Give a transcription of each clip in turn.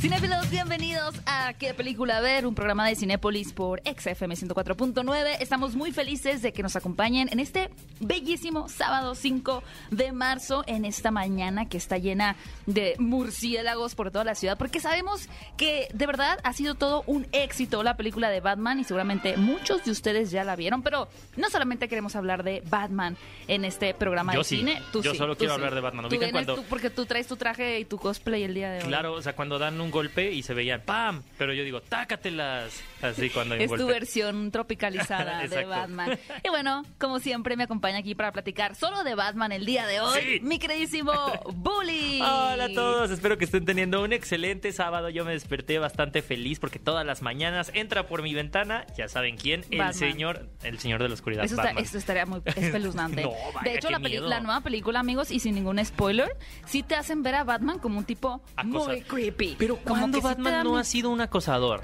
Cinéfilos, bienvenidos a ¿Qué película ver? Un programa de Cinépolis por XFM 104.9. Estamos muy felices de que nos acompañen en este bellísimo sábado 5 de marzo, en esta mañana que está llena de murciélagos por toda la ciudad, porque sabemos que de verdad ha sido todo un éxito la película de Batman y seguramente muchos de ustedes ya la vieron, pero no solamente queremos hablar de Batman en este programa Yo de sí. cine. Tú Yo sí, solo tú quiero sí. hablar de Batman. Tú ¿Ubican vienes cuando- tú porque tú traes tu traje y tu cosplay el día de hoy. Claro, o sea, cuando dan un golpe y se veían ¡pam! Pero yo digo, ¡tácatelas! Así cuando hay un Es tu golpe. versión tropicalizada de. Batman. Y bueno, como siempre, me acompaña aquí para platicar solo de Batman el día de hoy, Sí. mi queridísimo Bully. Hola a todos, espero que estén teniendo un excelente sábado. Yo me desperté bastante feliz porque todas las mañanas entra por mi ventana, ya saben quién, el Batman. señor, el señor de la oscuridad, Eso, está- eso estaría muy espeluznante. No, vaya, de hecho, la, peli- miedo. la nueva película, amigos, y sin ningún spoiler, sí te hacen ver a Batman como un tipo Acosa- muy creepy. Pero Como ¿cuándo Batman no mi- ha sido un acosador?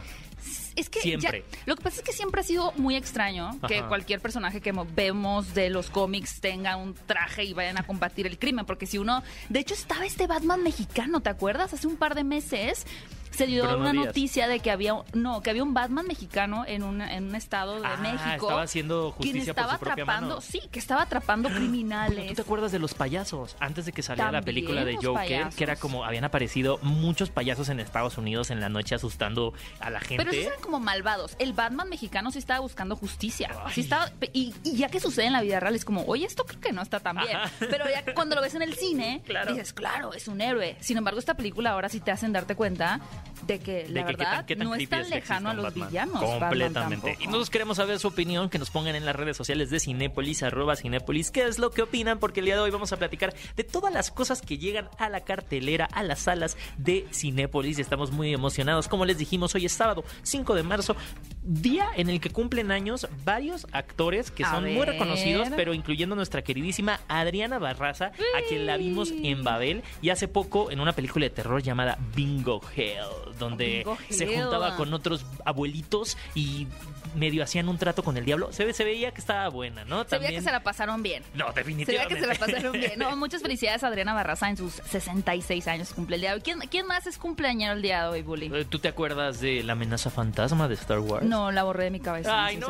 Es que Siempre. ya- lo que pasa es que siempre ha sido muy extraño que Ajá. cualquier personaje que mo- vemos de los cómics tenga un traje y vayan a combatir el crimen. Porque si uno. De hecho, estaba este Batman mexicano, ¿te acuerdas? Hace un par de meses se dio Bruno una Díaz. noticia de que había. No, que había un Batman mexicano en un, en un estado de Ah, México. estaba haciendo quien justicia por estaba su propia atrapando. mano. Sí, que estaba atrapando ¿Tú criminales. te acuerdas de los payasos? Antes de que saliera la película de Joker, payasos. que era como habían aparecido muchos payasos en Estados Unidos en la noche asustando a la gente. Pero esos eran como malvados. El Batman mexicano sí estaba buscando justicia. Sí estaba, y, y ya que sucede en la vida real, es como, oye, esto creo que no está tan bien. Ajá. Pero ya cuando lo ves en el cine, Claro. dices, claro, es un héroe. Sin embargo, esta película ahora sí te hacen darte cuenta de que la de que qué tan, qué tan no es tan lejano a los Batman. villanos. Completamente. y nosotros queremos saber su opinión, que nos pongan en las redes sociales de Cinépolis, arroba Cinépolis, qué es lo que opinan, porque el día de hoy vamos a platicar de todas las cosas que llegan a la cartelera, a las salas de Cinépolis. y Estamos muy emocionados. Como les dijimos, hoy es sábado 5 de marzo, día en el que cumplen años varios actores que A son muy reconocidos, pero incluyendo nuestra queridísima Adriana Barraza, a quien la vimos en Babel y hace poco en una película de terror llamada Bingo Hell, donde se juntaba con otros abuelitos y medio hacían un trato con el diablo. Se, ve- se veía que estaba buena, ¿no? Se veía que se la pasaron bien. No, Se veía definitivamente. que se la pasaron bien. No, muchas felicidades a Adriana Barraza en sus 66 años cumple el día de hoy. ¿Quién, quién más es cumpleañero el día de hoy, Bully? Eh, ¿Tú te acuerdas de la amenaza fantasma de Star Wars? No, la borré de mi cabeza. Ay, no.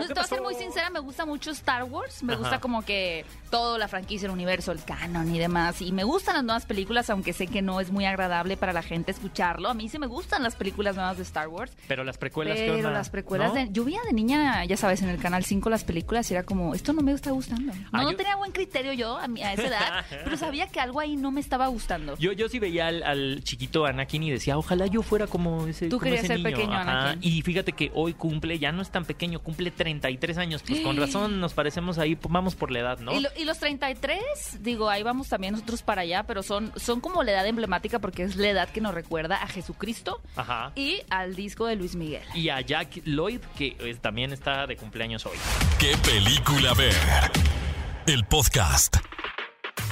¿qué te voy a ser muy sincera, me gusta mucho Star Wars. Me Ajá. gusta como que todo, la franquicia, el universo, el canon y demás. Y me gustan las nuevas películas, aunque sé que no es muy agradable para la gente escucharlo. A mí sí me gustan las películas nuevas de Star Wars. Pero las precuelas, ¿qué Pero onda? las precuelas ¿No? de... Yo veía de niña, ya sabes, en el Canal 5 las películas y era como, esto no me está gustando. No, Ah, no yo- tenía buen criterio yo a, mi- a esa edad, pero sabía que algo ahí no me estaba gustando. Yo, yo sí veía al, al chiquito Anakin y decía, ojalá yo fuera como ese, Tú como querías ese ser niño". pequeño Ajá. Anakin. Y fíjate que hoy cumple, ya no es tan pequeño, cumple 33 años. Pues con razón nos parecemos ahí, vamos por la edad, ¿no? Y, lo- y los 33, digo, ahí vamos también nosotros para allá, pero son, son como la edad emblemática porque es la edad que nos recuerda a Jesucristo Ajá. y al disco de Luis Miguel. Y a Jack Lloyd, que eh, también está de cumpleaños hoy. ¿Qué película ver? El podcast.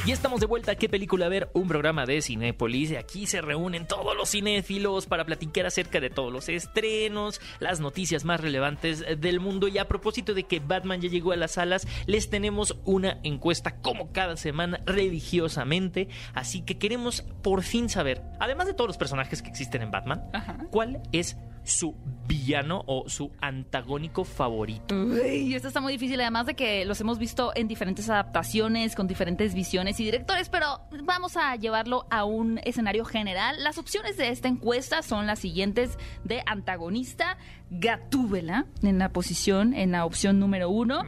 Y estamos de vuelta a ¿Qué película ver? Un programa de Cinépolis. Aquí se reúnen todos los cinéfilos para platicar acerca de todos los estrenos, las noticias más relevantes del mundo. Y a propósito de que Batman ya llegó a las salas, les tenemos una encuesta como cada semana religiosamente. Así que queremos por fin saber, además de todos los personajes que existen en Batman, Ajá. cuál es su villano o su antagónico favorito. Uy, esto está muy difícil, además de que los hemos visto en diferentes adaptaciones, con diferentes visiones y directores, pero vamos a llevarlo a un escenario general. Las opciones de esta encuesta son las siguientes de antagonista, Gatúbela, en la posición, en la opción número uno.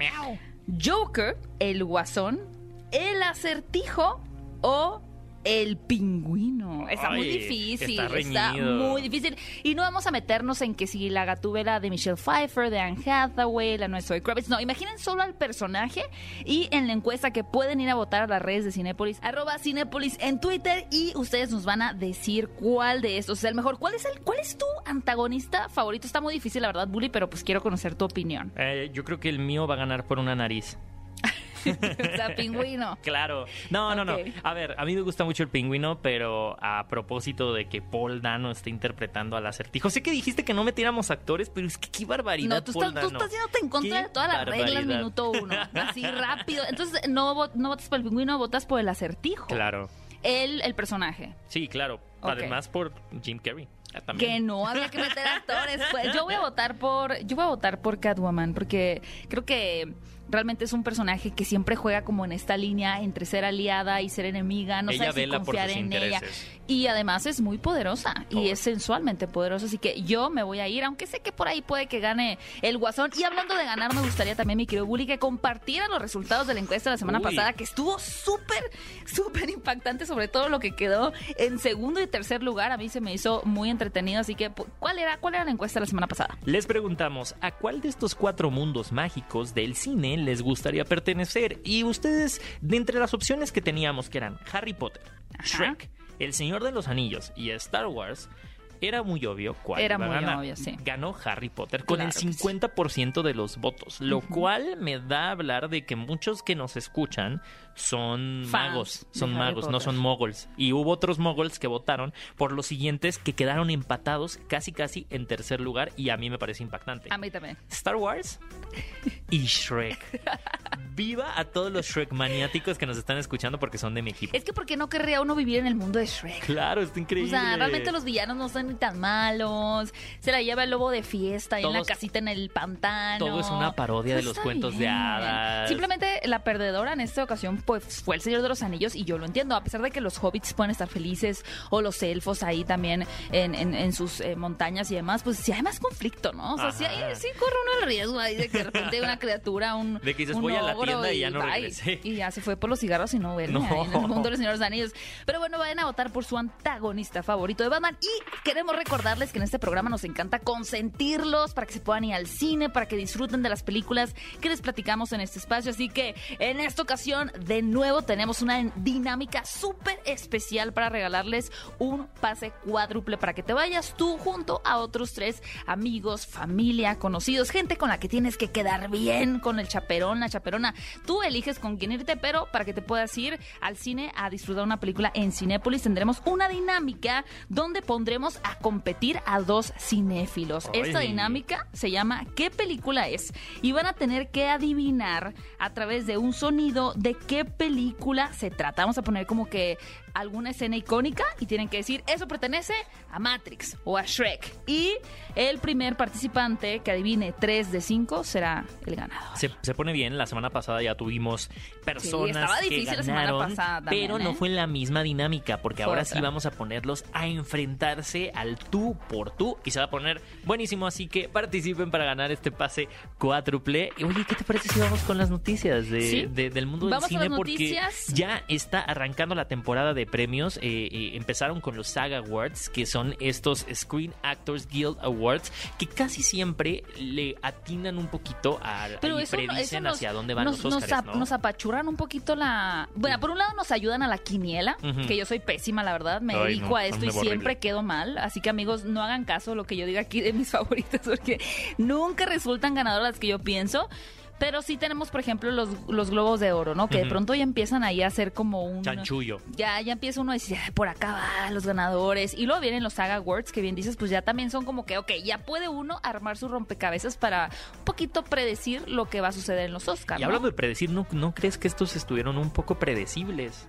Joker, el guasón, el acertijo o el pingüino. Está muy difícil. está muy difícil. Y no vamos a meternos en que si la gatúbela de Michelle Pfeiffer, de Anne Hathaway, la nuestra de Kravitz. No, imaginen solo al personaje y en la encuesta que pueden ir a votar a las redes de Cinépolis, arroba Cinépolis en Twitter y ustedes nos van a decir cuál de estos es el mejor. ¿Cuál es el, cuál es tu antagonista favorito? Está muy difícil, la verdad, Bully, pero pues quiero conocer tu opinión. Eh, yo creo que el mío va a ganar por una nariz. o sea, pingüino. Claro. No, no, no. A ver, a mí me gusta mucho el pingüino, pero a propósito de que Paul Dano está interpretando al acertijo. Sé que dijiste que no metiéramos actores, pero es que qué barbaridad. No, tú Paul estás, tú Dano. estás yéndote en contra de todas las reglas minuto uno. Así rápido. Entonces, no, no votas por el pingüino, votas por el acertijo. Claro. El, el personaje. Sí, claro. Además por Jim Carrey. Que no había que meter actores. Pues yo voy a votar por. Yo voy a votar por Catwoman, porque creo que realmente es un personaje que siempre juega como en esta línea entre ser aliada y ser enemiga. No Ella sabes si confiar en ella. Y además es muy poderosa y es sensualmente poderosa. Así que yo me voy a ir, aunque sé que por ahí puede que gane el guasón. Y hablando de ganar, me gustaría también, mi querido Bully, que compartiera los resultados de la encuesta de la semana Uy. pasada, que estuvo súper, súper impactante, sobre todo lo que quedó en segundo y tercer lugar. A mí se me hizo muy entretenido. Así que, ¿cuál era, cuál era la encuesta la semana pasada? Les preguntamos a cuál de estos cuatro mundos mágicos del cine les gustaría pertenecer. Y ustedes, de entre las opciones que teníamos, que eran Harry Potter, Ajá. Shrek, El Señor de los Anillos y Star Wars, era muy obvio cuál Era iba a muy ganar. obvio, sí. Ganó Harry Potter con Claro el que sí. 50% de los votos, lo cual me da a hablar de que muchos que nos escuchan son Fans magos, son magos, no son moguls. Y hubo otros moguls que votaron por los siguientes que quedaron empatados casi casi en tercer lugar y a mí me parece impactante. A mí también. Star Wars y Shrek. Viva a todos los Shrek maniáticos que nos están escuchando porque son de mi equipo. Es que, ¿por qué no querría uno vivir en el mundo de Shrek? Claro, está O increíble. sea, realmente los villanos no son ni tan malos. Se la lleva el lobo de fiesta ahí en la casita en el pantano. todo es una parodia de Pues los cuentos de hadas. Simplemente la perdedora en esta ocasión pues fue el Señor de los Anillos y yo lo entiendo. A pesar de que los hobbits pueden estar felices o los elfos ahí también en, en- en sus eh, montañas y demás, pues sí hay más conflicto, ¿no? O sea, sí, hay- sí corre uno el riesgo ahí de que de repente una criatura, un De que dices, un voy a la tienda y ya no regresé. Y ya se fue por los cigarros y no vuelve No. en el mundo de los Señores de los Anillos. Pero bueno, vayan a votar por su antagonista favorito de Batman. Y queremos recordarles que en este programa nos encanta consentirlos para que se puedan ir al cine, para que disfruten de las películas que les platicamos en este espacio. Así que en esta ocasión, de nuevo, tenemos una dinámica súper especial para regalarles un pase cuádruple para que te vayas tú junto a otros tres amigos, familia, conocidos, gente con la que tienes que quedar bien con el chaperón, la chaperona. Tú eliges con quién irte, pero para que te puedas ir al cine a disfrutar una película en Cinépolis tendremos una dinámica donde pondremos a competir a dos cinéfilos. Esta dinámica se llama ¿Qué película es? Y van a tener que adivinar a través de un sonido de qué película se trata. Vamos a poner como que alguna escena icónica y tienen que decir eso pertenece a Matrix o a Shrek. Y el primer participante que adivine 3 de 5 será el ganador. Se, se pone bien, la semana pasada ya tuvimos personas estaba que difícil la semana ganaron, pasada también, pero no ¿eh? fue la misma dinámica, porque Fue ahora otra. sí vamos a ponerlos a enfrentarse al tú por tú y se va a poner buenísimo, así que participen para ganar este pase cuádruple. Y, Oye, ¿qué te parece si vamos con las noticias de, Sí. de- del mundo Vamos del cine? Porque noticias. ya está arrancando la temporada de premios. eh, eh, empezaron con los SAG Awards, que son estos Screen Actors Guild Awards, que casi siempre le atinan un poquito a, Pero y eso, no- eso predicen nos, hacia dónde van nos, los nos Oscars, ap- ¿no? nos apachurran un poquito la... Bueno, por un lado nos ayudan a la quiniela, que yo soy pésima, la verdad. Me Ay, dedico no, a esto y siempre horrible. quedo mal. Así que amigos, no hagan caso a lo que yo diga aquí de mis favoritas, porque nunca resultan ganadoras las que yo pienso. Pero sí tenemos, por ejemplo, los, los globos de oro, ¿no? Que de pronto ya empiezan ahí a ser como un... Chanchullo. Ya, ya empieza uno a decir, "Ay, por acá va, los ganadores. Y luego vienen los Saga Awards, que bien dices, pues ya también son como que, ok, ya puede uno armar su rompecabezas para un poquito predecir lo que va a suceder en los Oscars. Y hablando de predecir, ¿no, ¿no crees que estos estuvieron un poco predecibles?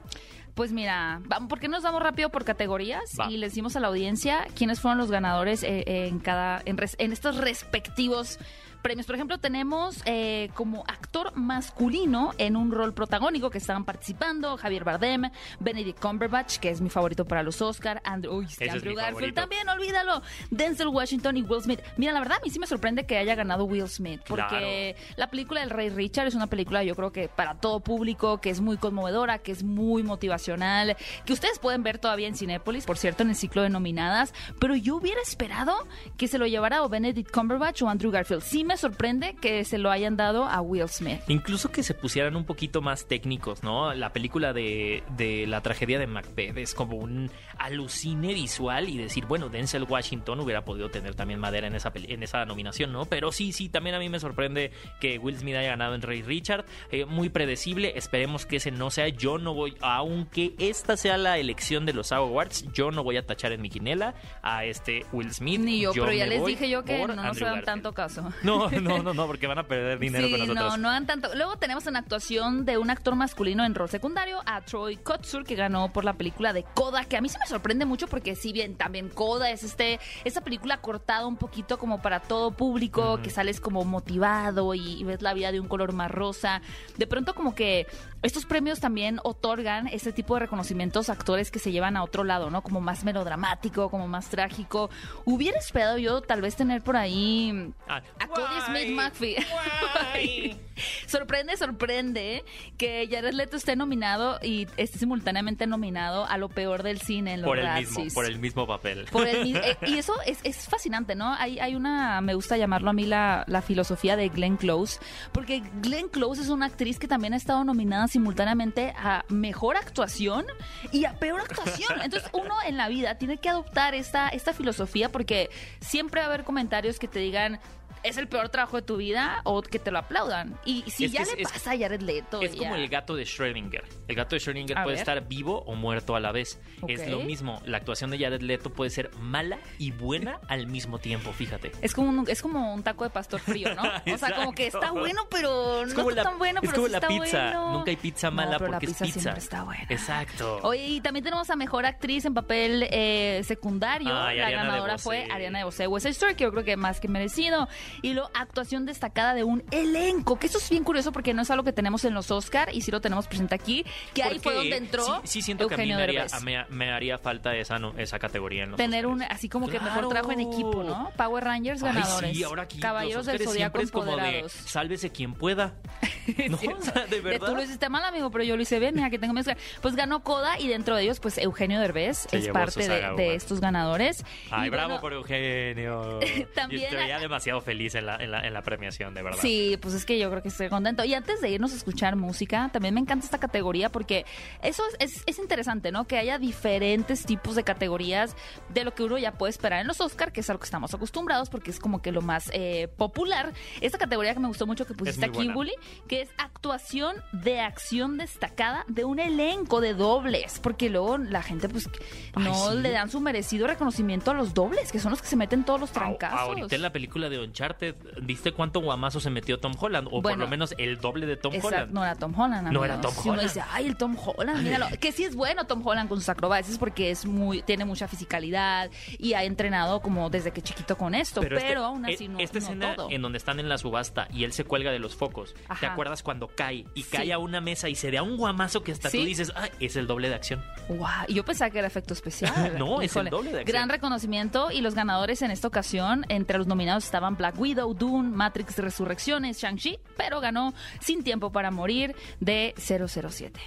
Pues mira, ¿por qué nos vamos rápido por categorías? Va. Y les dimos a la audiencia quiénes fueron los ganadores eh, en cada, en, res- en estos respectivos premios. Por ejemplo, tenemos eh, como actor masculino en un rol protagónico que estaban participando Javier Bardem, Benedict Cumberbatch, que es mi favorito para los Oscar, Andrew, uy, Andrew Garfield también, olvídalo, Denzel Washington y Will Smith. Mira, la verdad a mí sí me sorprende que haya ganado Will Smith, porque la película del Rey Richard es una película yo creo que para todo público, que es muy conmovedora, que es muy motivacional, que ustedes pueden ver todavía en Cinépolis, por cierto, en el ciclo de nominadas, pero yo hubiera esperado que se lo llevara o Benedict Cumberbatch o Andrew Garfield. Sí me me sorprende que se lo hayan dado a Will Smith. Incluso que se pusieran un poquito más técnicos, ¿no? La película de, de la tragedia de Macbeth es como un alucine visual y decir, bueno, Denzel Washington hubiera podido tener también madera en esa, en esa nominación, ¿no? Pero sí, sí, también a mí me sorprende que Will Smith haya ganado en Rey Richard. Eh, muy predecible, esperemos que ese no sea. Yo no voy, aunque esta sea la elección de los Awards, yo no voy a tachar en mi quinela a este Will Smith. Ni yo, pero ya les dije yo que no nos dan tanto caso. No, no, no, no, porque van a perder dinero con nosotros. No, no dan tanto. Luego tenemos una actuación de un actor masculino en rol secundario, a Troy Kotsur, que ganó por la película de Coda, que a mí se me sorprende mucho porque si bien también Coda es este, esta película cortada un poquito como para todo público, que sales como motivado y, ves la vida de un color más rosa. De pronto como que estos premios también otorgan este tipo de reconocimientos a actores que se llevan a otro lado, ¿no? Como más melodramático, como más trágico. Hubiera esperado yo tal vez tener por ahí ah, a Cody Smith McPhee. sorprende, sorprende que Jared Leto esté nominado y esté simultáneamente nominado a lo peor del cine en los por el mismo Por el mismo papel. Eh, y eso es, es, fascinante, ¿no? Hay, hay una, me gusta llamarlo a mí la, la filosofía de Glenn Close, porque Glenn Close es una actriz que también ha estado nominada simultáneamente a mejor actuación y a peor actuación. Entonces uno en la vida tiene que adoptar esta, esta filosofía porque siempre va a haber comentarios que te digan es el peor trabajo de tu vida o que te lo aplaudan. Y si ya le pasa a Jared Leto. Es como el gato de Schrödinger. El gato de Schrödinger puede estar vivo o muerto a la vez. Es lo mismo. La actuación de Jared Leto puede ser mala y buena al mismo tiempo, fíjate. Es como un, es como un taco de pastor frío, ¿no? o sea, como que está bueno, pero no está tan bueno, pero es como la pizza. Nunca hay pizza mala porque la pizza es pizza. está buena. Exacto. Oye, y también tenemos a mejor actriz en papel eh, secundario. la ganadora fue Ariana de Bosé. West Story, que yo creo que más que merecido. Y lo actuación destacada de un elenco, que eso es bien curioso porque no es algo que tenemos en los Oscar y sí lo tenemos presente aquí, que ahí fue donde entró sí, siento que a mí me haría, falta esa, esa categoría en los Tener un, así como que mejor trabajo en equipo, ¿no? Power Rangers ganadores. Caballeros del Zodíaco empoderados. sálvese quien pueda. no, de verdad. Tú lo hiciste mal, amigo, pero yo lo hice bien, mira que tengo mi Pues ganó Coda y dentro de ellos, pues Eugenio Derbez es parte de, estos ganadores. Ay, bravo por Eugenio. También. Yo veía demasiado feliz en la, en la, premiación, de verdad. Sí, pues es que yo creo que estoy contento. Y antes de irnos a escuchar música, también me encanta esta categoría porque eso es, es, interesante, ¿no? Que haya diferentes tipos de categorías de lo que uno ya puede esperar en los Oscar, que es algo que estamos acostumbrados porque es como que lo más eh, popular. Esta categoría que me gustó mucho que pusiste aquí, Bully, que es actuación de acción destacada de un elenco de dobles, porque luego la gente pues no le dan su merecido reconocimiento a los dobles, que son los que se meten todos los trancazos. Ahorita en la película de Uncharted ¿Viste cuánto guamazo se metió Tom Holland? O por lo menos el doble de Tom Holland. No era Tom Holland. No era Tom Holland. Si uno dice, ay, el Tom Holland, míralo. Que sí es bueno Tom Holland con sus acrobacias porque es muy, tiene mucha fisicalidad y ha entrenado como desde que chiquito con esto. Pero, este, aún así no, esta escena en donde están en la subasta y él se cuelga de los focos. ¿Te acuerdas cuando cae y cae a una mesa y se da un guamazo que hasta tú dices, ay, es el doble de acción? Wow. Y yo pensaba que era efecto especial. no, es el doble de acción. Gran reconocimiento y los ganadores en esta ocasión, entre los nominados estaban Black Widow, Dune, Matrix Resurrecciones, Shang-Chi, pero ganó Sin Tiempo para Morir de 007.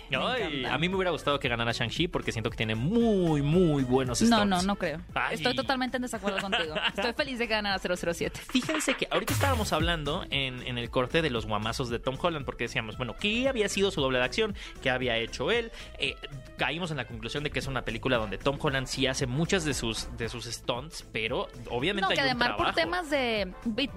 a mí me hubiera gustado que ganara Shang-Chi porque siento que tiene muy, muy buenos No, no, no creo. Estoy totalmente en desacuerdo contigo. Estoy feliz de que ganara 007. Fíjense que ahorita estábamos hablando en, el corte de los guamazos de Tom Holland porque decíamos, bueno, ¿qué había sido su doble de acción? ¿Qué había hecho él? Eh, caímos en la conclusión de que es una película donde Tom Holland sí hace muchas de sus, de sus stunts, pero obviamente no, que además por temas de...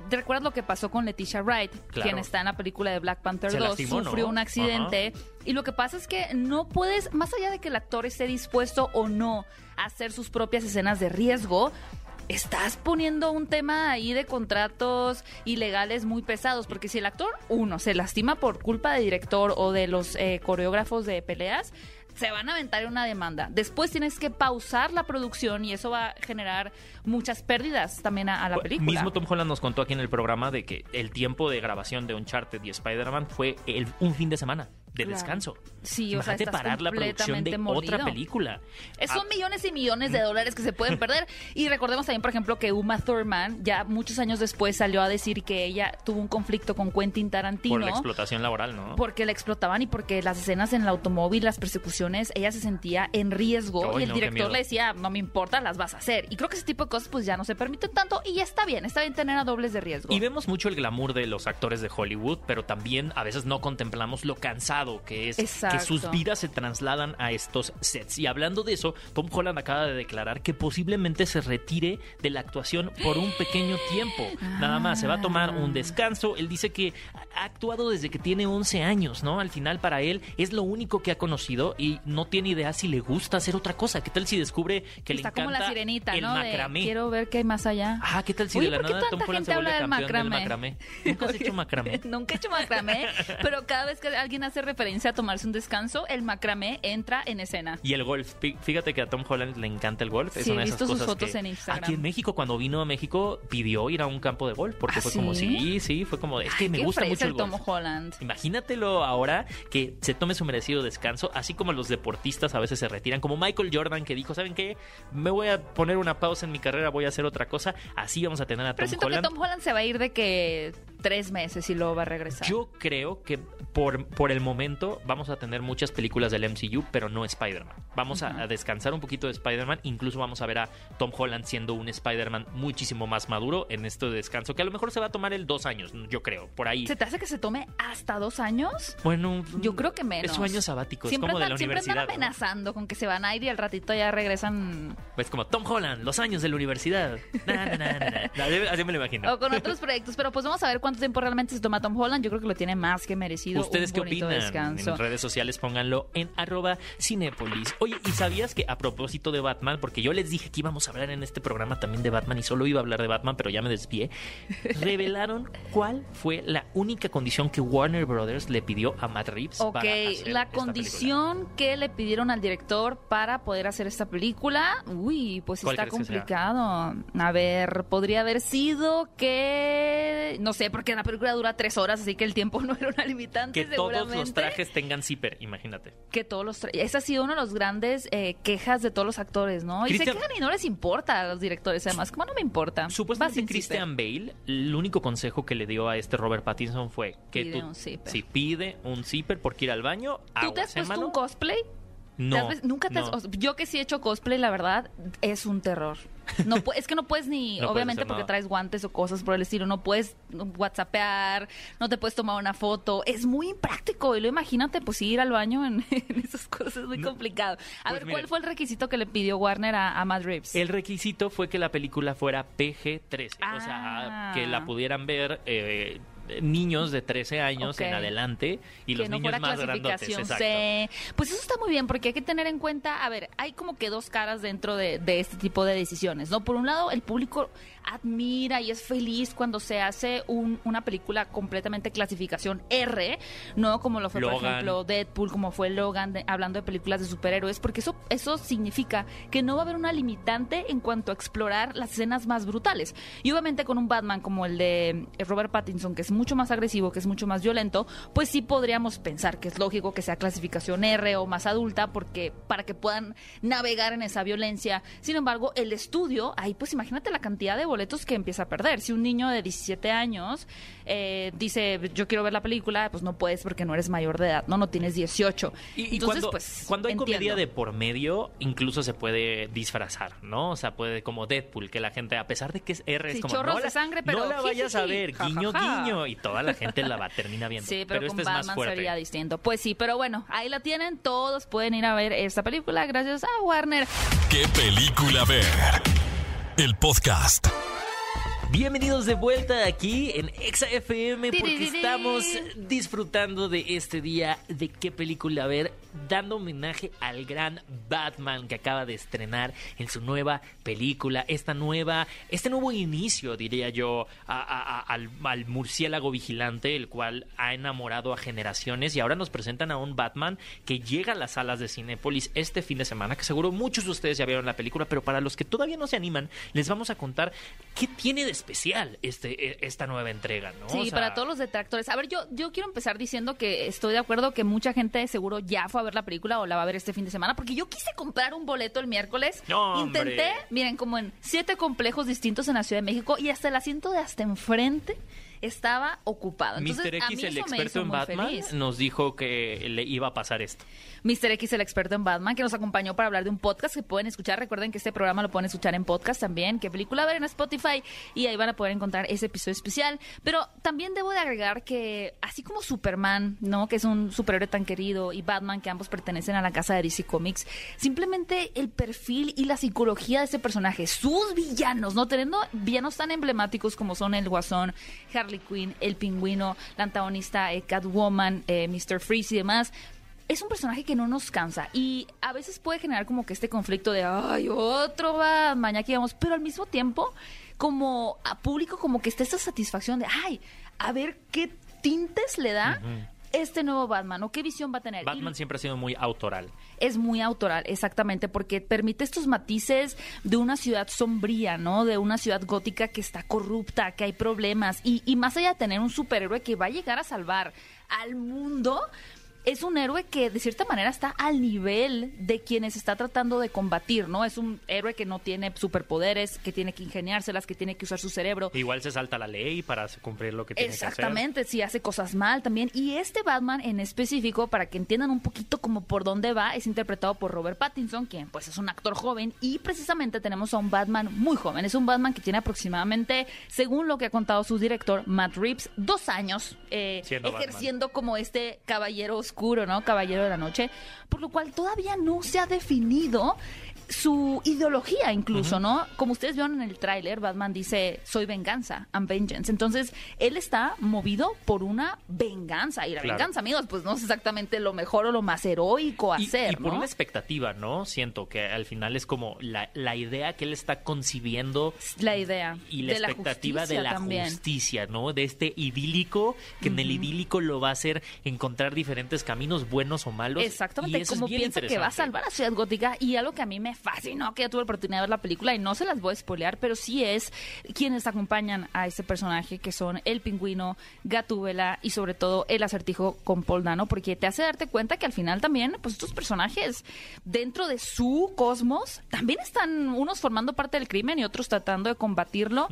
¿Recuerdas lo que pasó con Leticia Wright, quien está en la película de Black Panther 2, sufrió un accidente. Y lo que pasa es que no puedes, más allá de que el actor esté dispuesto o no a hacer sus propias escenas de riesgo, estás poniendo un tema ahí de contratos ilegales muy pesados, porque si el actor, uno, se lastima por culpa de director o de los eh, coreógrafos de peleas, se van a aventar una demanda. Después tienes que pausar la producción y eso va a generar muchas pérdidas también a, la película. Mismo Tom Holland nos contó aquí en el programa de que el tiempo de grabación de Uncharted y Spider-Man fue un fin de semana. De Claro. descanso. Sí, o sea, estás parar la producción de otra película. Ah, Son millones y millones de dólares que se pueden perder. Y recordemos también, por ejemplo, que Uma Thurman ya muchos años después salió a decir que ella tuvo un conflicto con Quentin Tarantino. por la explotación laboral, ¿no? porque la explotaban y porque las escenas en el automóvil, las persecuciones, ella se sentía en riesgo Ay, y el no, director le decía, no me importa, las vas a hacer. Y creo que ese tipo de cosas pues ya no se permiten tanto y está bien, está bien tener a dobles de riesgo. Y vemos mucho el glamour de los actores de Hollywood, pero también a veces no contemplamos lo cansado que es Exacto. que sus vidas se trasladan a estos sets. Y hablando de eso, Tom Holland acaba de declarar que posiblemente se retire de la actuación por un pequeño tiempo. Nada más, se va a tomar un descanso. Él dice que ha actuado desde que tiene 11 años, ¿no? Al final para él es lo único que ha conocido y no tiene idea si le gusta hacer otra cosa. ¿Qué tal si descubre que está le encanta como la sirenita, el ¿no? De, macramé? quiero ver qué hay más allá. Ah, ¿qué tal si Oye, de la ¿por qué nada Tom Holland se vuelve del campeón del macramé? macramé? ¿Nunca has hecho macramé? Nunca he hecho macramé, pero cada vez que alguien hace referencia a tomarse un descanso, el macramé entra en escena. Y el golf. Fí- Fíjate que a Tom Holland le encanta el golf. es Sí, una he de esas visto sus cosas fotos que- en Instagram. Aquí en México, cuando vino a México, pidió ir a un campo de golf. Porque ¿Ah, fue como, sí? sí, fue como, es que Ay, me gusta mucho el el Tom golf. Holland. Imagínatelo ahora que se tome su merecido descanso, así como los deportistas a veces se retiran, como Michael Jordan que dijo, ¿saben qué? Me voy a poner una pausa en mi carrera, voy a hacer otra cosa. Así vamos a tener a Pero Tom siento Holland. que Tom Holland se va a ir de que tres meses y luego va a regresar. Yo creo que por, por el momento vamos a tener muchas películas del MCU, pero no Spider-Man. Vamos a- a, descansar un poquito de Spider-Man. Incluso vamos a ver a Tom Holland siendo un Spider-Man muchísimo más maduro en este descanso, que a lo mejor se va a tomar el dos años, yo creo, por ahí. ¿Se te hace que se tome hasta dos años? Bueno, Yo creo que menos. Es su año sabático, Siempre es como de andan, la siempre universidad. ¿no? amenazando con que se van a ir y al ratito ya regresan. Pues como Tom Holland, los años de la universidad. Na, na, na, así me lo imagino. O con otros proyectos, pero pues vamos a ver cuánto tiempo realmente se toma Tom Holland. Yo creo que lo tiene más que merecido. ¿Ustedes un qué opinan? Descanso. En redes sociales pónganlo en arroba Cinépolis. Oye, ¿y sabías que a propósito de Batman, porque yo les dije que íbamos a hablar en este programa también de Batman y solo iba a hablar de Batman, pero ya me desvié, revelaron cuál fue la única condición que Warner Brothers le pidió a Matt Reeves Ok, para hacer la esta condición que le pidieron al director para poder hacer esta película, uy, pues ¿Cuál está complicado. A ver, podría haber sido que, no sé, porque la película dura tres horas, así que el tiempo no era una limitante. Que todos los trajes tengan zipper, imagínate. que todos los tra- esa ha sido una de las grandes eh, quejas de todos los actores, ¿no? Y se quejan y no les importa a los directores, además, como no me importa. Supuestamente Christian Bale, el único consejo que le dio a este Robert Pattinson fue que Pide tú un zipper. si pide un zipper porque ir al baño, ¿Tú te has aguas, ¿eh, puesto un cosplay? ¿Te No, has ves- Nunca te has- no. Yo que sí he hecho cosplay, la verdad, es un terror. No es que no puedes ni, No obviamente porque nada. traes guantes o cosas por el estilo, no puedes whatsappear, no te puedes tomar una foto. Es muy impráctico. Y lo imagínate, pues ir al baño en, en esas cosas es muy No. complicado. A Pues ver. ¿cuál fue el requisito que le pidió Warner a, a Matt Reeves? El requisito fue que la película fuera PG-13, o sea, Ah. que la pudieran ver eh, niños de 13 años en adelante y que los no niños más grandotes. C. Pues eso está muy bien, porque hay que tener en cuenta, a ver, hay como que dos caras dentro de, de este tipo de decisiones, ¿no? Por un lado, el público admira y es feliz cuando se hace un- una película completamente clasificación R, ¿no? Como lo fue, por ejemplo, Deadpool, como fue Logan, de- hablando de películas de superhéroes, porque eso, eso significa que no va a haber una limitante en cuanto a explorar las escenas más brutales. Y obviamente con un Batman como el de Robert Pattinson, que es mucho más agresivo, que es mucho más violento, pues sí podríamos pensar que es lógico que sea clasificación R o más adulta, porque para que puedan navegar en esa violencia. Sin embargo, el estudio, ahí pues imagínate la cantidad de boletos que empieza a perder. Si un niño de 17 años eh, dice, yo quiero ver la película, pues no puedes porque no eres mayor de edad, no, no tienes 18. Y, y Entonces, cuando, pues, cuando hay comedia entiendo. de por medio, incluso se puede disfrazar, ¿no? O sea, puede como Deadpool, que la gente, a pesar de que es R, es como chorros no de la, sangre, pero no la vayas a ver, ja, ja, guiño, ja. guiño, y toda la gente la va a termina viendo. Sí, pero, este con es más fuerte. sería distinto. Pues sí, pero bueno, ahí la tienen. Todos pueden ir a ver esta película gracias a Warner. ¿Qué película ver? El podcast. Bienvenidos de vuelta aquí en Exa FM porque estamos disfrutando de este día de qué película ver, dando homenaje al gran Batman que acaba de estrenar en su nueva película, esta nueva, este nuevo inicio, diría yo, a- a- a- al, al murciélago vigilante, el cual ha enamorado a generaciones y ahora nos presentan a un Batman que llega a las salas de Cinépolis este fin de semana, que seguro muchos de ustedes ya vieron la película, pero para los que todavía no se animan, les vamos a contar qué tiene de especial este, e- esta nueva entrega, ¿no? Sí, O sea, para todos los detractores. A ver, yo, yo quiero empezar diciendo que estoy de acuerdo que mucha gente seguro ya fue a ver la película o la va a ver este fin de semana, porque yo quise comprar un boleto el miércoles. No. Intenté, miren, como en siete complejos distintos en la Ciudad de México y hasta el asiento de hasta enfrente estaba ocupado. Entonces, Mr. a X, mí el eso experto en Batman, feliz. nos dijo que le iba a pasar esto. Mr. X, el experto en Batman, que nos acompañó para hablar de un podcast que pueden escuchar. Recuerden que este programa lo pueden escuchar en podcast también, que película ver en Spotify y ahí van a poder encontrar ese episodio especial. Pero también debo de agregar que así como Superman, ¿no? Que es un superhéroe tan querido y Batman, que ambos pertenecen a la casa de DC Comics, simplemente el perfil y la psicología de ese personaje, sus villanos, ¿no? Teniendo villanos tan emblemáticos como son el Guasón, Harley Quinn, el Pingüino, la antagonista eh, Catwoman, eh, Mr. Freeze y demás es un personaje que no nos cansa y a veces puede generar como que este conflicto de ay otro Batman aquí vamos pero al mismo tiempo como a público como que está esa satisfacción de ay a ver qué tintes le da este nuevo Batman o qué visión va a tener Y- Batman siempre ha sido muy autoral. es muy autoral, exactamente, porque permite estos matices de una ciudad sombría, ¿no? De una ciudad gótica que está corrupta, que hay problemas. Y, y más allá de tener un superhéroe que va a llegar a salvar al mundo, es un héroe que de cierta manera está al nivel de quienes está tratando de combatir, ¿no? Es un héroe que no tiene superpoderes, que tiene que ingeniárselas, que tiene que usar su cerebro. Igual se salta la ley para cumplir lo que tiene que hacer. Exactamente, si hace cosas mal también. Y este Batman en específico, para que entiendan un poquito como por dónde va, es interpretado por Robert Pattinson, quien pues es un actor joven. Y precisamente tenemos a un Batman muy joven. Es un Batman que tiene aproximadamente, según lo que ha contado su director, Matt Reeves, dos años eh, Batman. ejerciendo como este caballero oscuro, ¿no? Caballero de la noche. Por lo cual todavía no se ha definido su ideología incluso, ¿no? Como ustedes vieron en el tráiler, Batman dice, soy venganza, I'm vengeance. Entonces, él está movido por una venganza. Y la Claro. venganza, amigos, pues no es exactamente lo mejor o lo más heroico a Y, hacer, y por ¿no? una expectativa, ¿no? Siento que al final es como la, la idea que él está concibiendo La idea. y la de la expectativa de la también. justicia, ¿no? De este idílico, que en el idílico lo va a hacer encontrar diferentes caminos, buenos o malos. Exactamente, y eso como piensa que va a salvar a Ciudad Gótica y algo que a mí me fascinó, que ya tuve la oportunidad de ver la película y no se las voy a spoilear, pero sí es quienes acompañan a ese personaje que son el pingüino, Gatúbela y sobre todo el acertijo con Paul Dano, porque te hace darte cuenta que al final también, pues estos personajes dentro de su cosmos también están unos formando parte del crimen y otros tratando de combatirlo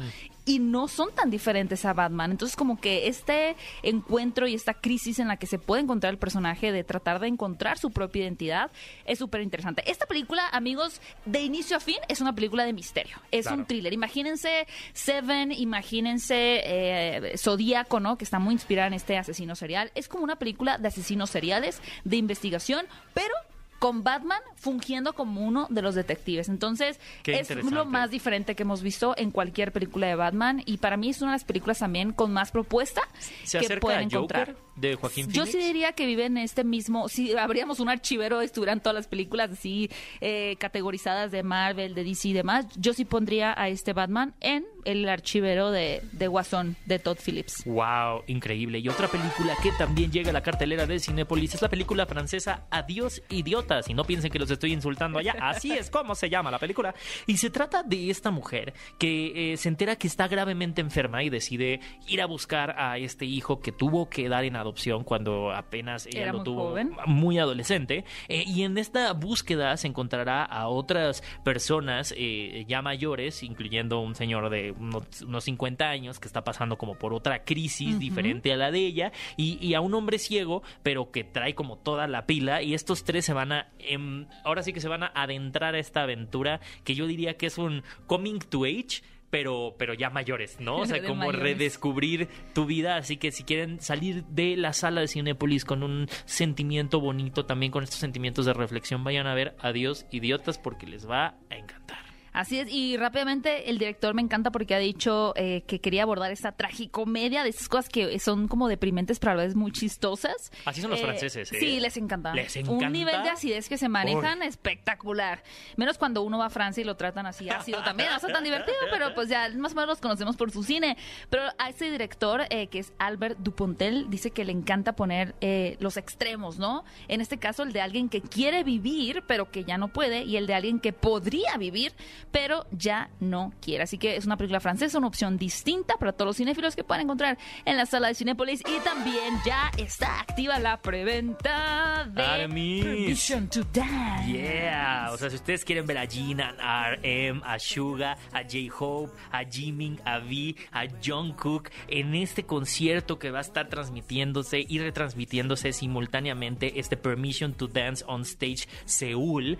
y no son tan diferentes a Batman. Entonces como que este encuentro y esta crisis en la que se puede encontrar el personaje de tratar de encontrar su propia identidad es súper interesante. Esta película, amigos, de inicio a fin es una película de misterio. Es Claro. un thriller. Imagínense Seven, imagínense eh, Zodíaco, ¿no? Que está muy inspirada en este asesino serial. Es como una película de asesinos seriales, de investigación, pero con Batman fungiendo como uno de los detectives. Entonces, Qué es lo más diferente que hemos visto en cualquier película de Batman y para mí es una de las películas también con más propuesta ¿Se que acerca pueden a encontrar. Joker de Joaquín Yo sí diría que vive en este mismo, si habríamos un archivero, estuvieran todas las películas así eh, categorizadas de Marvel, de DC y demás, yo sí pondría a este Batman en el archivero de, de Guasón de Todd Phillips. Wow, increíble. Y otra película que también llega a la cartelera de Cinépolis es la película francesa Adiós idiotas. Y no piensen que los estoy insultando allá. Así es como se llama la película. Y se trata de esta mujer que eh, se entera que está gravemente enferma y decide ir a buscar a este hijo que tuvo que dar en adopción cuando apenas ella Era lo muy tuvo joven. muy adolescente. Eh, y en esta búsqueda se encontrará a otras personas eh, ya mayores, incluyendo un señor de unos, unos 50 años que está pasando como por otra crisis diferente a la de ella, y, y a un hombre ciego, pero que trae como toda la pila. Y estos tres se van a. em, ahora sí que se van a adentrar a esta aventura que yo diría que es un coming to age. Pero, pero ya mayores, ¿no? O sea, De como mayores. redescubrir tu vida. Así que si quieren salir de la sala de Cinépolis con un sentimiento bonito, también con estos sentimientos de reflexión, vayan a ver Adiós Idiotas porque les va a encantar. Así es, y rápidamente el director me encanta porque ha dicho eh, que quería abordar esta tragicomedia de esas cosas que son como deprimentes pero a la vez muy chistosas. Así son los franceses, ¿eh? Sí, les encanta. Les Un encanta. nivel de acidez que se manejan espectacular. Menos cuando uno va a Francia y lo tratan así ácido también. No está tan divertido, pero pues ya más o menos los conocemos por su cine. Pero a ese director, eh, que es Albert Dupontel, dice que le encanta poner eh, los extremos, ¿no? En este caso, el de alguien que quiere vivir, pero que ya no puede, y el de alguien que podría vivir, pero ya no quiere. Así que es una película francesa, una opción distinta para todos los cinéfilos que pueden encontrar en la sala de Cinépolis. Y también ya está activa la preventa de Armis. Permission to Dance. Yeah, o sea, si ustedes quieren ver a Jinan, a RM, a Suga, a J-Hope, a Jimin, a V, a Jungkook en este concierto que va a estar transmitiéndose y retransmitiéndose simultáneamente este Permission to Dance on Stage Seúl,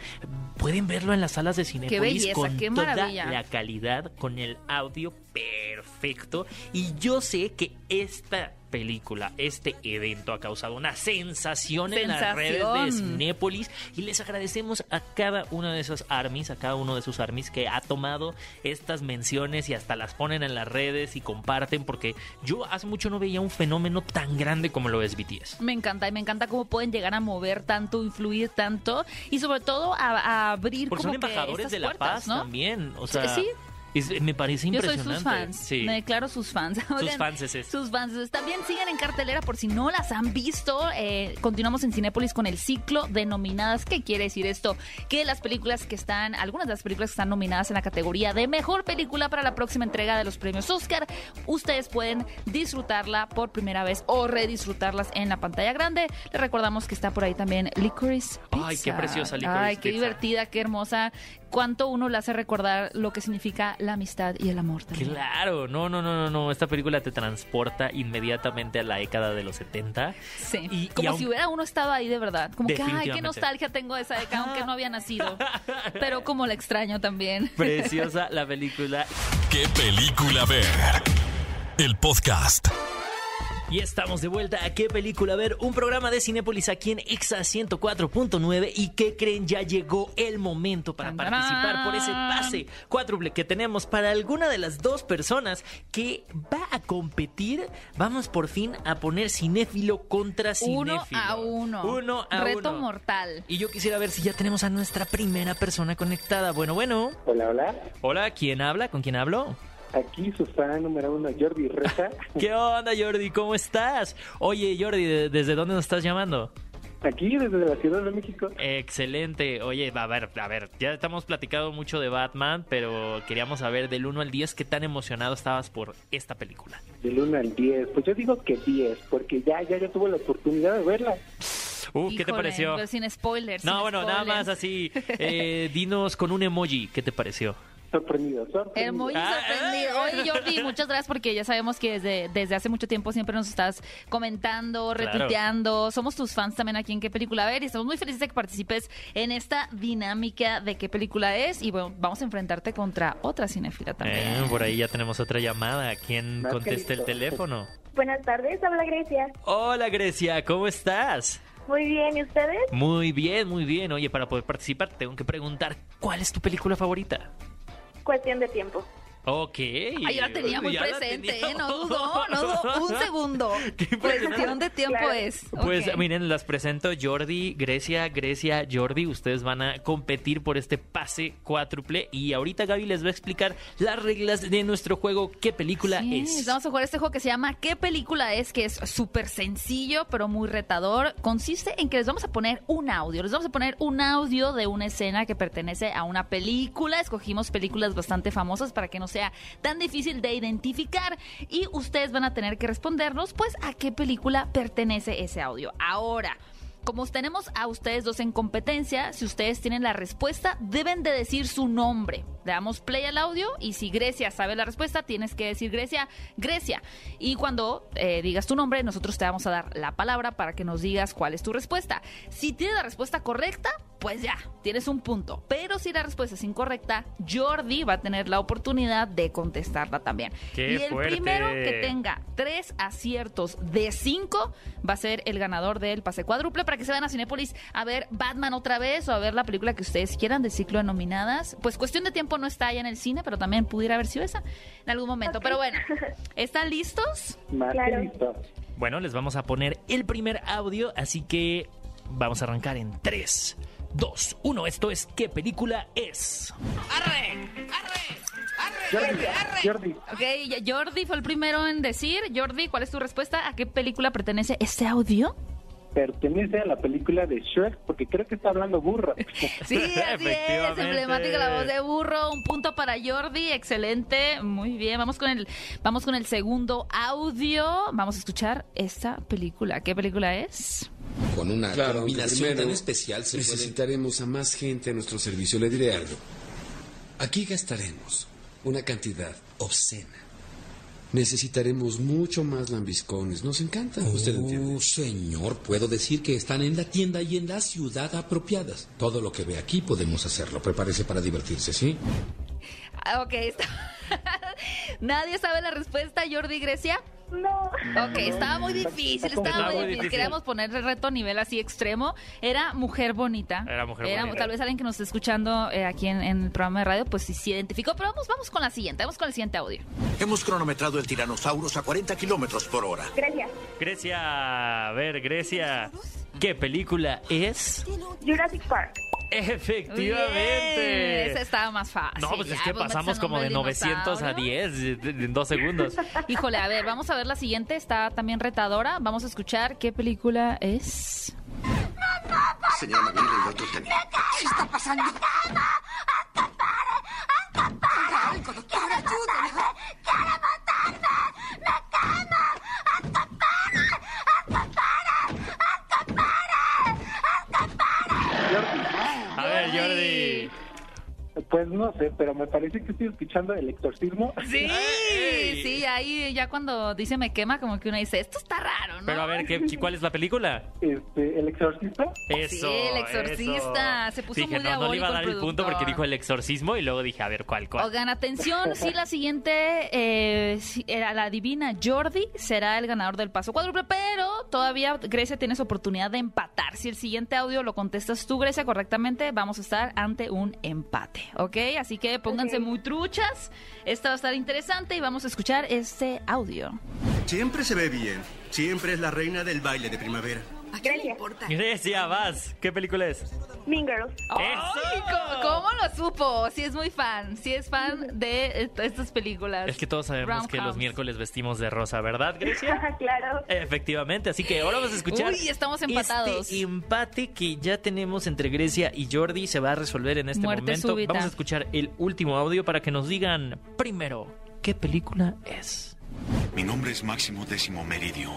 pueden verlo en las salas de Cinepolis belleza, con qué toda maravilla. la calidad, con el audio perfecto y yo sé que esta película, este evento ha causado una sensación, en las redes de. Cinépolis y les agradecemos a cada uno de esos armies, a cada uno de sus armies que ha tomado estas menciones y hasta las ponen en las redes y comparten porque yo hace mucho no veía un fenómeno tan grande como lo es BTS. Me encanta y me encanta cómo pueden llegar a mover tanto, influir tanto y sobre todo a, a abrir Porque como son que embajadores estas de la puertas, paz ¿no? también, o sea, Sí. Es- me parece Yo soy impresionante. sus fans. Sí. Me declaro sus fans. Oigan, fanses. Sus fans. También siguen en cartelera por si no las han visto. Eh, continuamos en Cinépolis con el ciclo de nominadas. ¿Qué quiere decir esto? Que las películas que están, algunas de las películas que están nominadas en la categoría de mejor película para la próxima entrega de los premios Oscar, ustedes pueden disfrutarla por primera vez o redisfrutarlas en la pantalla grande. Les recordamos que está por ahí también Licorice Pizza. Ay, qué preciosa Licorice Ay, qué Pizza. divertida, qué hermosa. Cuánto uno le hace recordar lo que significa la amistad y el amor también. Claro, no, no, no, no, no. Esta película te transporta inmediatamente a la década de los 70. Sí, Y- y como aun- si hubiera uno estado ahí de verdad. Como que, ay, qué nostalgia tengo de esa década, aunque no había nacido. Pero como la extraño también. Preciosa la película. ¿Qué película ver? El podcast. Y estamos de vuelta a ¿Qué película ver? Un programa de Cinépolis aquí en Exa 104.9 y ¿qué creen? Ya llegó el momento para participar por ese pase cuádruple que tenemos para alguna de las dos personas que va a competir. Vamos por fin a poner cinéfilo contra cinéfilo. Uno a uno. Uno a Reto uno. mortal. Y yo quisiera ver si ya tenemos a nuestra primera persona conectada. Bueno, bueno. Hola, hola. Hola, ¿quién habla? ¿Con quién hablo? Aquí su fan número uno, Jordi Reza. ¿Qué onda, Jordi? ¿Cómo estás? Oye, Jordi, ¿de- ¿desde dónde nos estás llamando? Aquí desde la Ciudad de México. Excelente. Oye, a ver, a ver, ya estamos platicando mucho de Batman, pero queríamos saber del 1 al 10 qué tan emocionado estabas por esta película. Del 1 al 10. Pues yo digo que 10, porque ya, ya, ya tuve la oportunidad de verla. Uh, ¿qué te pareció? sin spoilers. No, sin bueno, nada más así. eh, dinos con un emoji, ¿qué te pareció? Sorprendido, sorprendido. Hermoso y Ah, sorprendido. ah, Oye, Jordi, muchas gracias porque ya sabemos que desde, desde hace mucho tiempo siempre nos estás comentando, Claro. retuiteando. Somos tus fans también aquí en qué película ver y estamos muy felices de que participes en esta dinámica de qué película es. Y bueno, vamos a enfrentarte contra otra cinéfila también. Eh, por ahí ya tenemos otra llamada. ¿Quién Más contesta el teléfono? Buenas tardes, habla Grecia. Hola, Grecia, ¿cómo estás? Muy bien, ¿y ustedes? Muy bien, muy bien. Oye, para poder participar, tengo que preguntar, ¿cuál es tu película favorita? Cuestión de tiempo. Ok. Ay, yo la tenía muy Ya presente, tenía. ¿eh? No dudó, no dudó un segundo. Qué. Cuestión de tiempo Claro. es. Pues miren, las presento Jordi, Grecia, Grecia, Jordi. Ustedes van a competir por este pase cuádruple. Y ahorita Gaby les va a explicar las reglas de nuestro juego. ¿Qué película Sí, es? Vamos a jugar este juego que se llama ¿Qué película es? Que es súper sencillo, pero muy retador. Consiste en que les vamos a poner un audio. Les vamos a poner un audio de una escena que pertenece a una película. Escogimos películas bastante famosas para que no sea tan difícil de identificar. Y ustedes van a tener que respondernos, pues, a qué película pertenece ese audio. Ahora. Como tenemos a ustedes dos en competencia, si ustedes tienen la respuesta, deben de decir su nombre. Le damos play al audio y si Grecia sabe la respuesta, tienes que decir Grecia, Grecia. Y cuando eh, digas tu nombre, nosotros te vamos a dar la palabra para que nos digas cuál es tu respuesta. Si tienes la respuesta correcta, pues ya, tienes un punto. Pero si la respuesta es incorrecta, Jordi va a tener la oportunidad de contestarla también. ¡Qué y el fuerte! primero que tenga tres aciertos de cinco va a ser el ganador del pase cuádruple para que se vayan a Cinépolis a ver Batman otra vez o a ver la película que ustedes quieran del ciclo de nominadas. Pues cuestión de tiempo no está allá en el cine, pero también pudiera haber sido esa en algún momento. Pero bueno, ¿están listos? Más Claro. que listo. Bueno, les vamos a poner el primer audio, así que vamos a arrancar en 3, 2, 1. Esto es ¿Qué película es? Jordi, Jordi, Ok, Jordi fue el primero en decir. Jordi, ¿cuál es tu respuesta? ¿A qué película pertenece este audio? Pertenece a la película de Shrek porque creo que está hablando burro. Sí, así es, emblemática la voz de burro, un punto para Jordi, excelente, muy bien. Vamos con el, vamos con el segundo audio. Vamos a escuchar esta película. ¿Qué película es? Con una Claro, combinación primero tan especial se puede... necesitaremos a más gente a nuestro servicio. Le diré algo. Aquí gastaremos una cantidad obscena. Necesitaremos mucho más lambiscones. Nos encanta. Usted entiende. Oh, señor, puedo decir que están en la tienda y en la ciudad apropiadas. Todo lo que ve aquí podemos hacerlo. Prepárese para divertirse, ¿sí? Ah, ok, está. Nadie sabe la respuesta, Jordi Grecia. No. Ok, estaba muy difícil, estaba Estaba muy difícil. difícil. Queríamos poner el reto a nivel así extremo. Era Mujer Bonita. Era Mujer Bonita. Tal vez alguien que nos esté escuchando eh, aquí en, en el programa de radio, pues sí se identificó. Pero vamos, vamos con la siguiente, vamos con el siguiente audio. Hemos cronometrado el Tyrannosaurus a 40 kilómetros por hora. Gracias. Grecia, a ver, Grecia, ¿qué película es? Jurassic Park. Efectivamente. Esa estaba más fácil. No, pues es que pues, pasamos el como de nombre del 900 a dinosaurio. 10 de- de- en dos segundos. Híjole, a ver, vamos a ver la siguiente. Está también retadora. Vamos a escuchar qué película es. Señora McGinley, lo otro tenía. A ver, Jordi. Pues no sé, pero me parece que estoy escuchando el exorcismo. Sí, ¡Ey! sí, ahí ya cuando dice me quema, como que uno dice, esto está raro, ¿no? Pero a ver, ¿qué, ¿cuál es la película? Este, el exorcista. Eso. el exorcista. eso. Se puso dije, muy no, no le iba a dar el el punto porque dijo el exorcismo y luego dije, a ver, ¿cuál, cuál? Oigan, atención, sí, la siguiente, eh, sí, era la divina Jordi será el ganador del paso cuádruple, pero todavía Grecia tienes oportunidad de empatar. Si el siguiente audio lo contestas tú, Grecia, correctamente, vamos a estar ante un empate, ¿ok? Así que pónganse muy truchas, esta va a estar interesante y vamos a escuchar este audio. Siempre se ve bien. Siempre es la reina del baile de primavera. Gracias. Grecia, vas. ¿Qué película es? Mean Girls. ¡Ay, ¿cómo, cómo lo supo? Si es muy fan, si es fan de est- estas películas. Es que todos sabemos que los miércoles vestimos de rosa, ¿verdad, Grecia? claro. Efectivamente, así que ahora vamos a escuchar. Uy, estamos empatados. Este empate que ya tenemos entre Grecia y Jordi se va a resolver en este Muerte momento. súbita. Vamos a escuchar el último audio para que nos digan primero qué película es. Mi nombre es Máximo Décimo Meridio,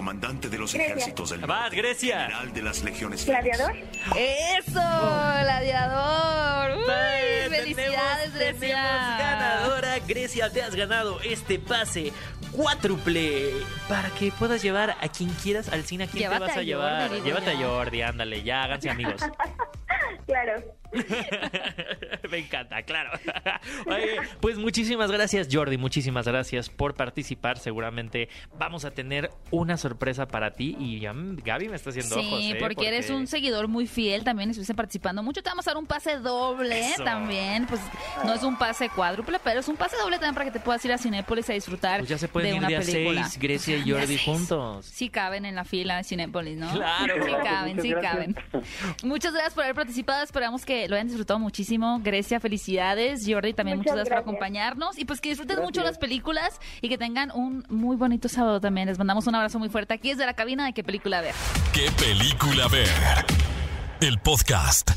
comandante de los Grecia. ejércitos del Vas, Grecia. general de las legiones. Gladiador. ¡Eso! ¡Gladiador! ¡Uy! Pues, ¡Felicidades, tenemos, Grecia! tenemos ganadora. Grecia, te has ganado este pase cuádruple para que puedas llevar a quien quieras al cine. ¿A quién Llévate te vas a, a llevar? Jordi, Llévate a Jordi, ándale, ya háganse amigos. Claro. Me encanta, claro. Oye, pues muchísimas gracias, Jordi. Muchísimas gracias por participar. Seguramente vamos a tener una sorpresa para ti. Y ya mm, Gaby me está haciendo Sí, ojos. ¿eh? porque, eres un seguidor muy fiel también, estuviste participando mucho. Te vamos a dar un pase doble Eso. también. Pues no es un pase cuádruple, pero es un pase doble también para que te puedas ir a Cinépolis a disfrutar Pues ya se pueden de ir una de película. seis, Grecia y Jordi juntos. Sí caben en la fila de Cinépolis, ¿no? Claro. Sí caben, Muchas sí gracias. caben. Muchas gracias por haber participado. Esperamos que lo hayan disfrutado muchísimo. Grecia, felicidades. Jordi, también muchas, Muchas gracias, por acompañarnos. Y pues que disfruten Gracias. mucho las películas y que tengan un muy bonito sábado también. Les mandamos un abrazo muy fuerte aquí desde la cabina de qué película ver. ¿Qué película ver? El podcast.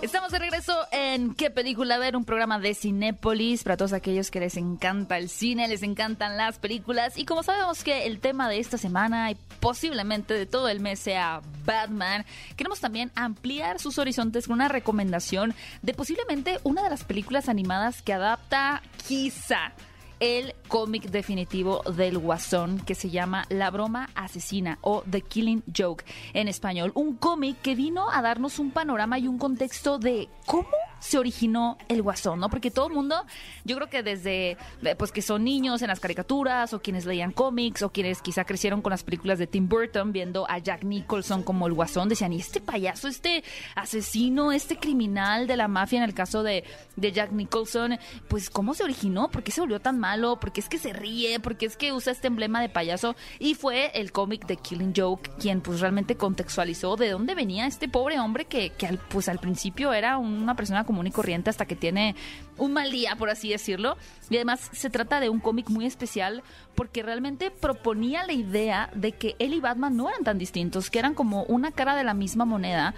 Estamos de regreso en ¿Qué película ver? Un programa de Cinépolis para todos aquellos que les encanta el cine, les encantan las películas. Y como sabemos que el tema de esta semana y posiblemente de todo el mes sea Batman, queremos también ampliar sus horizontes con una recomendación de posiblemente una de las películas animadas que adapta quizá el cómic definitivo del Guasón que se llama La broma asesina o The Killing Joke en español. Un cómic que vino a darnos un panorama y un contexto de cómo se originó el Guasón, ¿no? Porque todo el mundo, yo creo que desde, eh, pues que son niños en las caricaturas o quienes leían cómics o quienes quizá crecieron con las películas de Tim Burton viendo a Jack Nicholson como el Guasón, decían, ¿y este payaso, este asesino, este criminal de la mafia en el caso de, de Jack Nicholson, pues cómo se originó? ¿Por qué se volvió tan malo? ¿Por qué es que se ríe? ¿Por qué es que usa este emblema de payaso? Y fue el cómic de Killing Joke quien pues realmente contextualizó de dónde venía este pobre hombre que, que pues al principio era una persona común y corriente hasta que tiene un mal día, por así decirlo. Y además se trata de un cómic muy especial porque realmente proponía la idea de que él y Batman no eran tan distintos, que eran como una cara de la misma moneda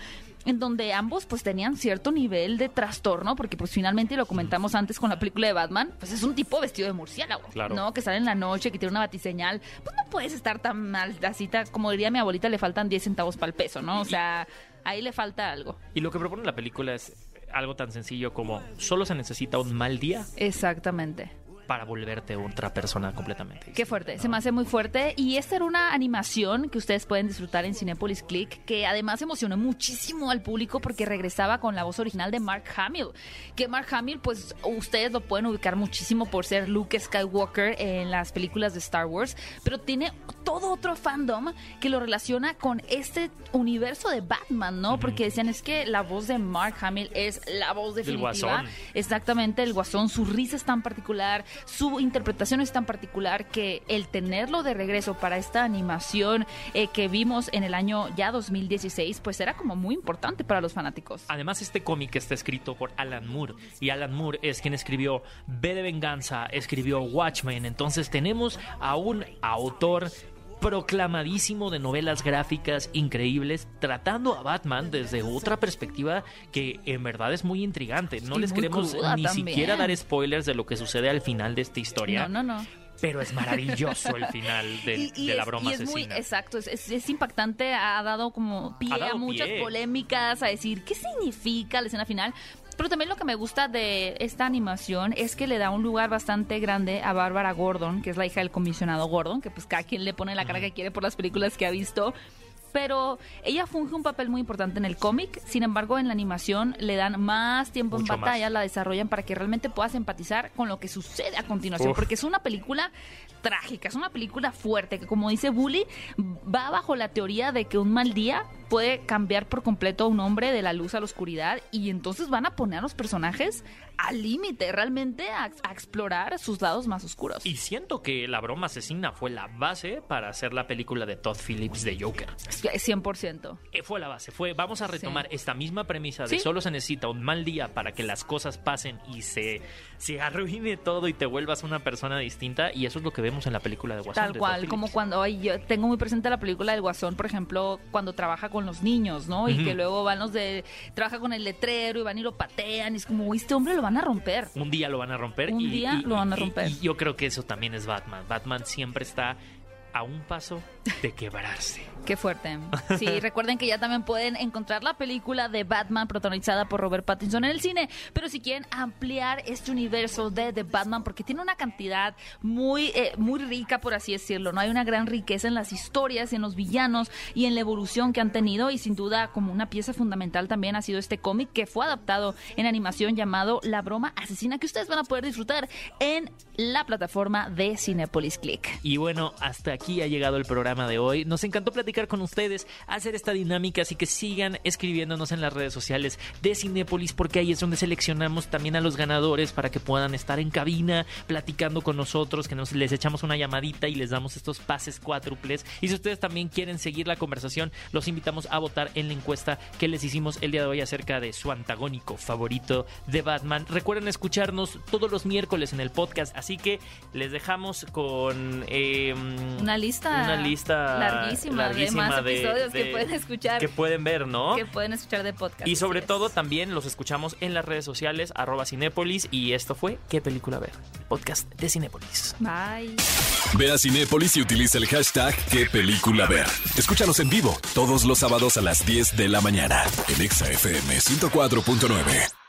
en donde ambos pues tenían cierto nivel de trastorno, porque pues finalmente lo comentamos antes con la película de Batman, pues es un tipo vestido de murciélago, Claro. ¿no? Que sale en la noche, que tiene una batiseñal, pues no puedes estar tan mal, así como diría mi abuelita, le faltan 10 centavos para el peso, ¿no? O sea, ahí le falta algo. Y lo que propone la película es algo tan sencillo como solo se necesita un mal día Exactamente. Para volverte otra persona completamente. Qué fuerte, ¿no? se me hace muy fuerte. Y esta era una animación que ustedes pueden disfrutar en Cinepolis Click, que además emocionó muchísimo al público porque regresaba con la voz original de Mark Hamill. Que Mark Hamill, pues ustedes lo pueden ubicar muchísimo por ser Luke Skywalker en las películas de Star Wars, pero tiene todo otro fandom que lo relaciona con este universo de Batman, ¿no? Porque decían es que la voz de Mark Hamill es la voz definitiva. Guasón. Exactamente, el guasón, su risa es tan particular, su interpretación es tan particular que el tenerlo de regreso para esta animación eh, que vimos en el año ya 2016, pues era como muy importante para los fanáticos. Además, este cómic está escrito por Alan Moore. Y Alan Moore es quien escribió B de Venganza, escribió Watchmen. Entonces tenemos a un autor proclamadísimo de novelas gráficas increíbles, tratando a Batman desde otra perspectiva que en verdad es muy intrigante. No Y les queremos ni también. siquiera dar spoilers de lo que sucede al final de esta historia. No, no, no. Pero es maravilloso el final del- de, la es- broma y es muy exacto, es, es- es impactante, ha dado como pie dado a muchas pie. polémicas, a decir qué significa la escena final. Pero también lo que me gusta de esta animación es que le da un lugar bastante grande a Bárbara Gordon, que es la hija del comisionado Gordon, que pues cada quien le pone la cara que quiere por las películas que ha visto. Pero ella funge un papel muy importante en el cómic, sin embargo en la animación le dan más tiempo Mucho en batalla, más. la desarrollan para que realmente puedas empatizar con lo que sucede a continuación, Uf. porque es una película trágica, es una película fuerte, que como dice Bully, va bajo la teoría de que un mal día puede cambiar por completo a un hombre de la luz a la oscuridad y entonces van a poner a los personajes al límite, realmente a, a explorar sus lados más oscuros. Y siento que la broma asesina fue la base para hacer la película de Todd Phillips de Joker. 100%. Eh, Fue la base, fue vamos a retomar Sí. esta misma premisa de Sí. solo se necesita un mal día para que las cosas pasen y se, se arruine todo y te vuelvas una persona distinta y eso es lo que vemos en la película de Guasón. Tal de cual, como cuando ay, yo tengo muy presente la película del Guasón, por ejemplo, cuando trabaja con los niños, ¿no? Y que luego van los de trabaja con el letrero y van y lo patean, y es como, "Uy, este hombre lo van a romper. Un día lo van a romper. Un y, día y- lo van a y- romper. y yo creo que eso también es Batman. Batman siempre está a un paso de quebrarse. Qué fuerte. Sí, recuerden que ya también pueden encontrar la película de Batman protagonizada por Robert Pattinson en el cine. Pero si quieren ampliar este universo de The Batman, porque tiene una cantidad muy, eh, muy rica, por así decirlo, ¿no? Hay una gran riqueza en las historias, en los villanos y en la evolución que han tenido. Y sin duda, como una pieza fundamental también ha sido este cómic que fue adaptado en animación llamado La Broma Asesina, que ustedes van a poder disfrutar en la plataforma de Cinepolis Click. Y bueno, hasta aquí ha llegado el programa de hoy. Nos encantó platicar con ustedes, hacer esta dinámica, así que sigan escribiéndonos en las redes sociales de Cinépolis, porque ahí es donde seleccionamos también a los ganadores para que puedan estar en cabina platicando con nosotros, que nos les echamos una llamadita y les damos estos pases cuádruples. Y si ustedes también quieren seguir la conversación, los invitamos a votar en la encuesta que les hicimos el día de hoy acerca de su antagónico favorito de Batman. Recuerden escucharnos todos los miércoles en el podcast, así que les dejamos con eh, Una lista, una lista larguísima, larguísima de más de- episodios que de- pueden escuchar, que pueden ver, ¿no? que pueden escuchar de podcast. Y sobre todo es. también los escuchamos en las redes sociales, arroba Cinépolis, y esto fue ¿Qué película ver? El podcast de Cinépolis. Bye. Ve a Cinépolis y utiliza el hashtag qué película ver. Escúchanos en vivo todos los sábados a las 10 de la mañana en Exa FM 104.9.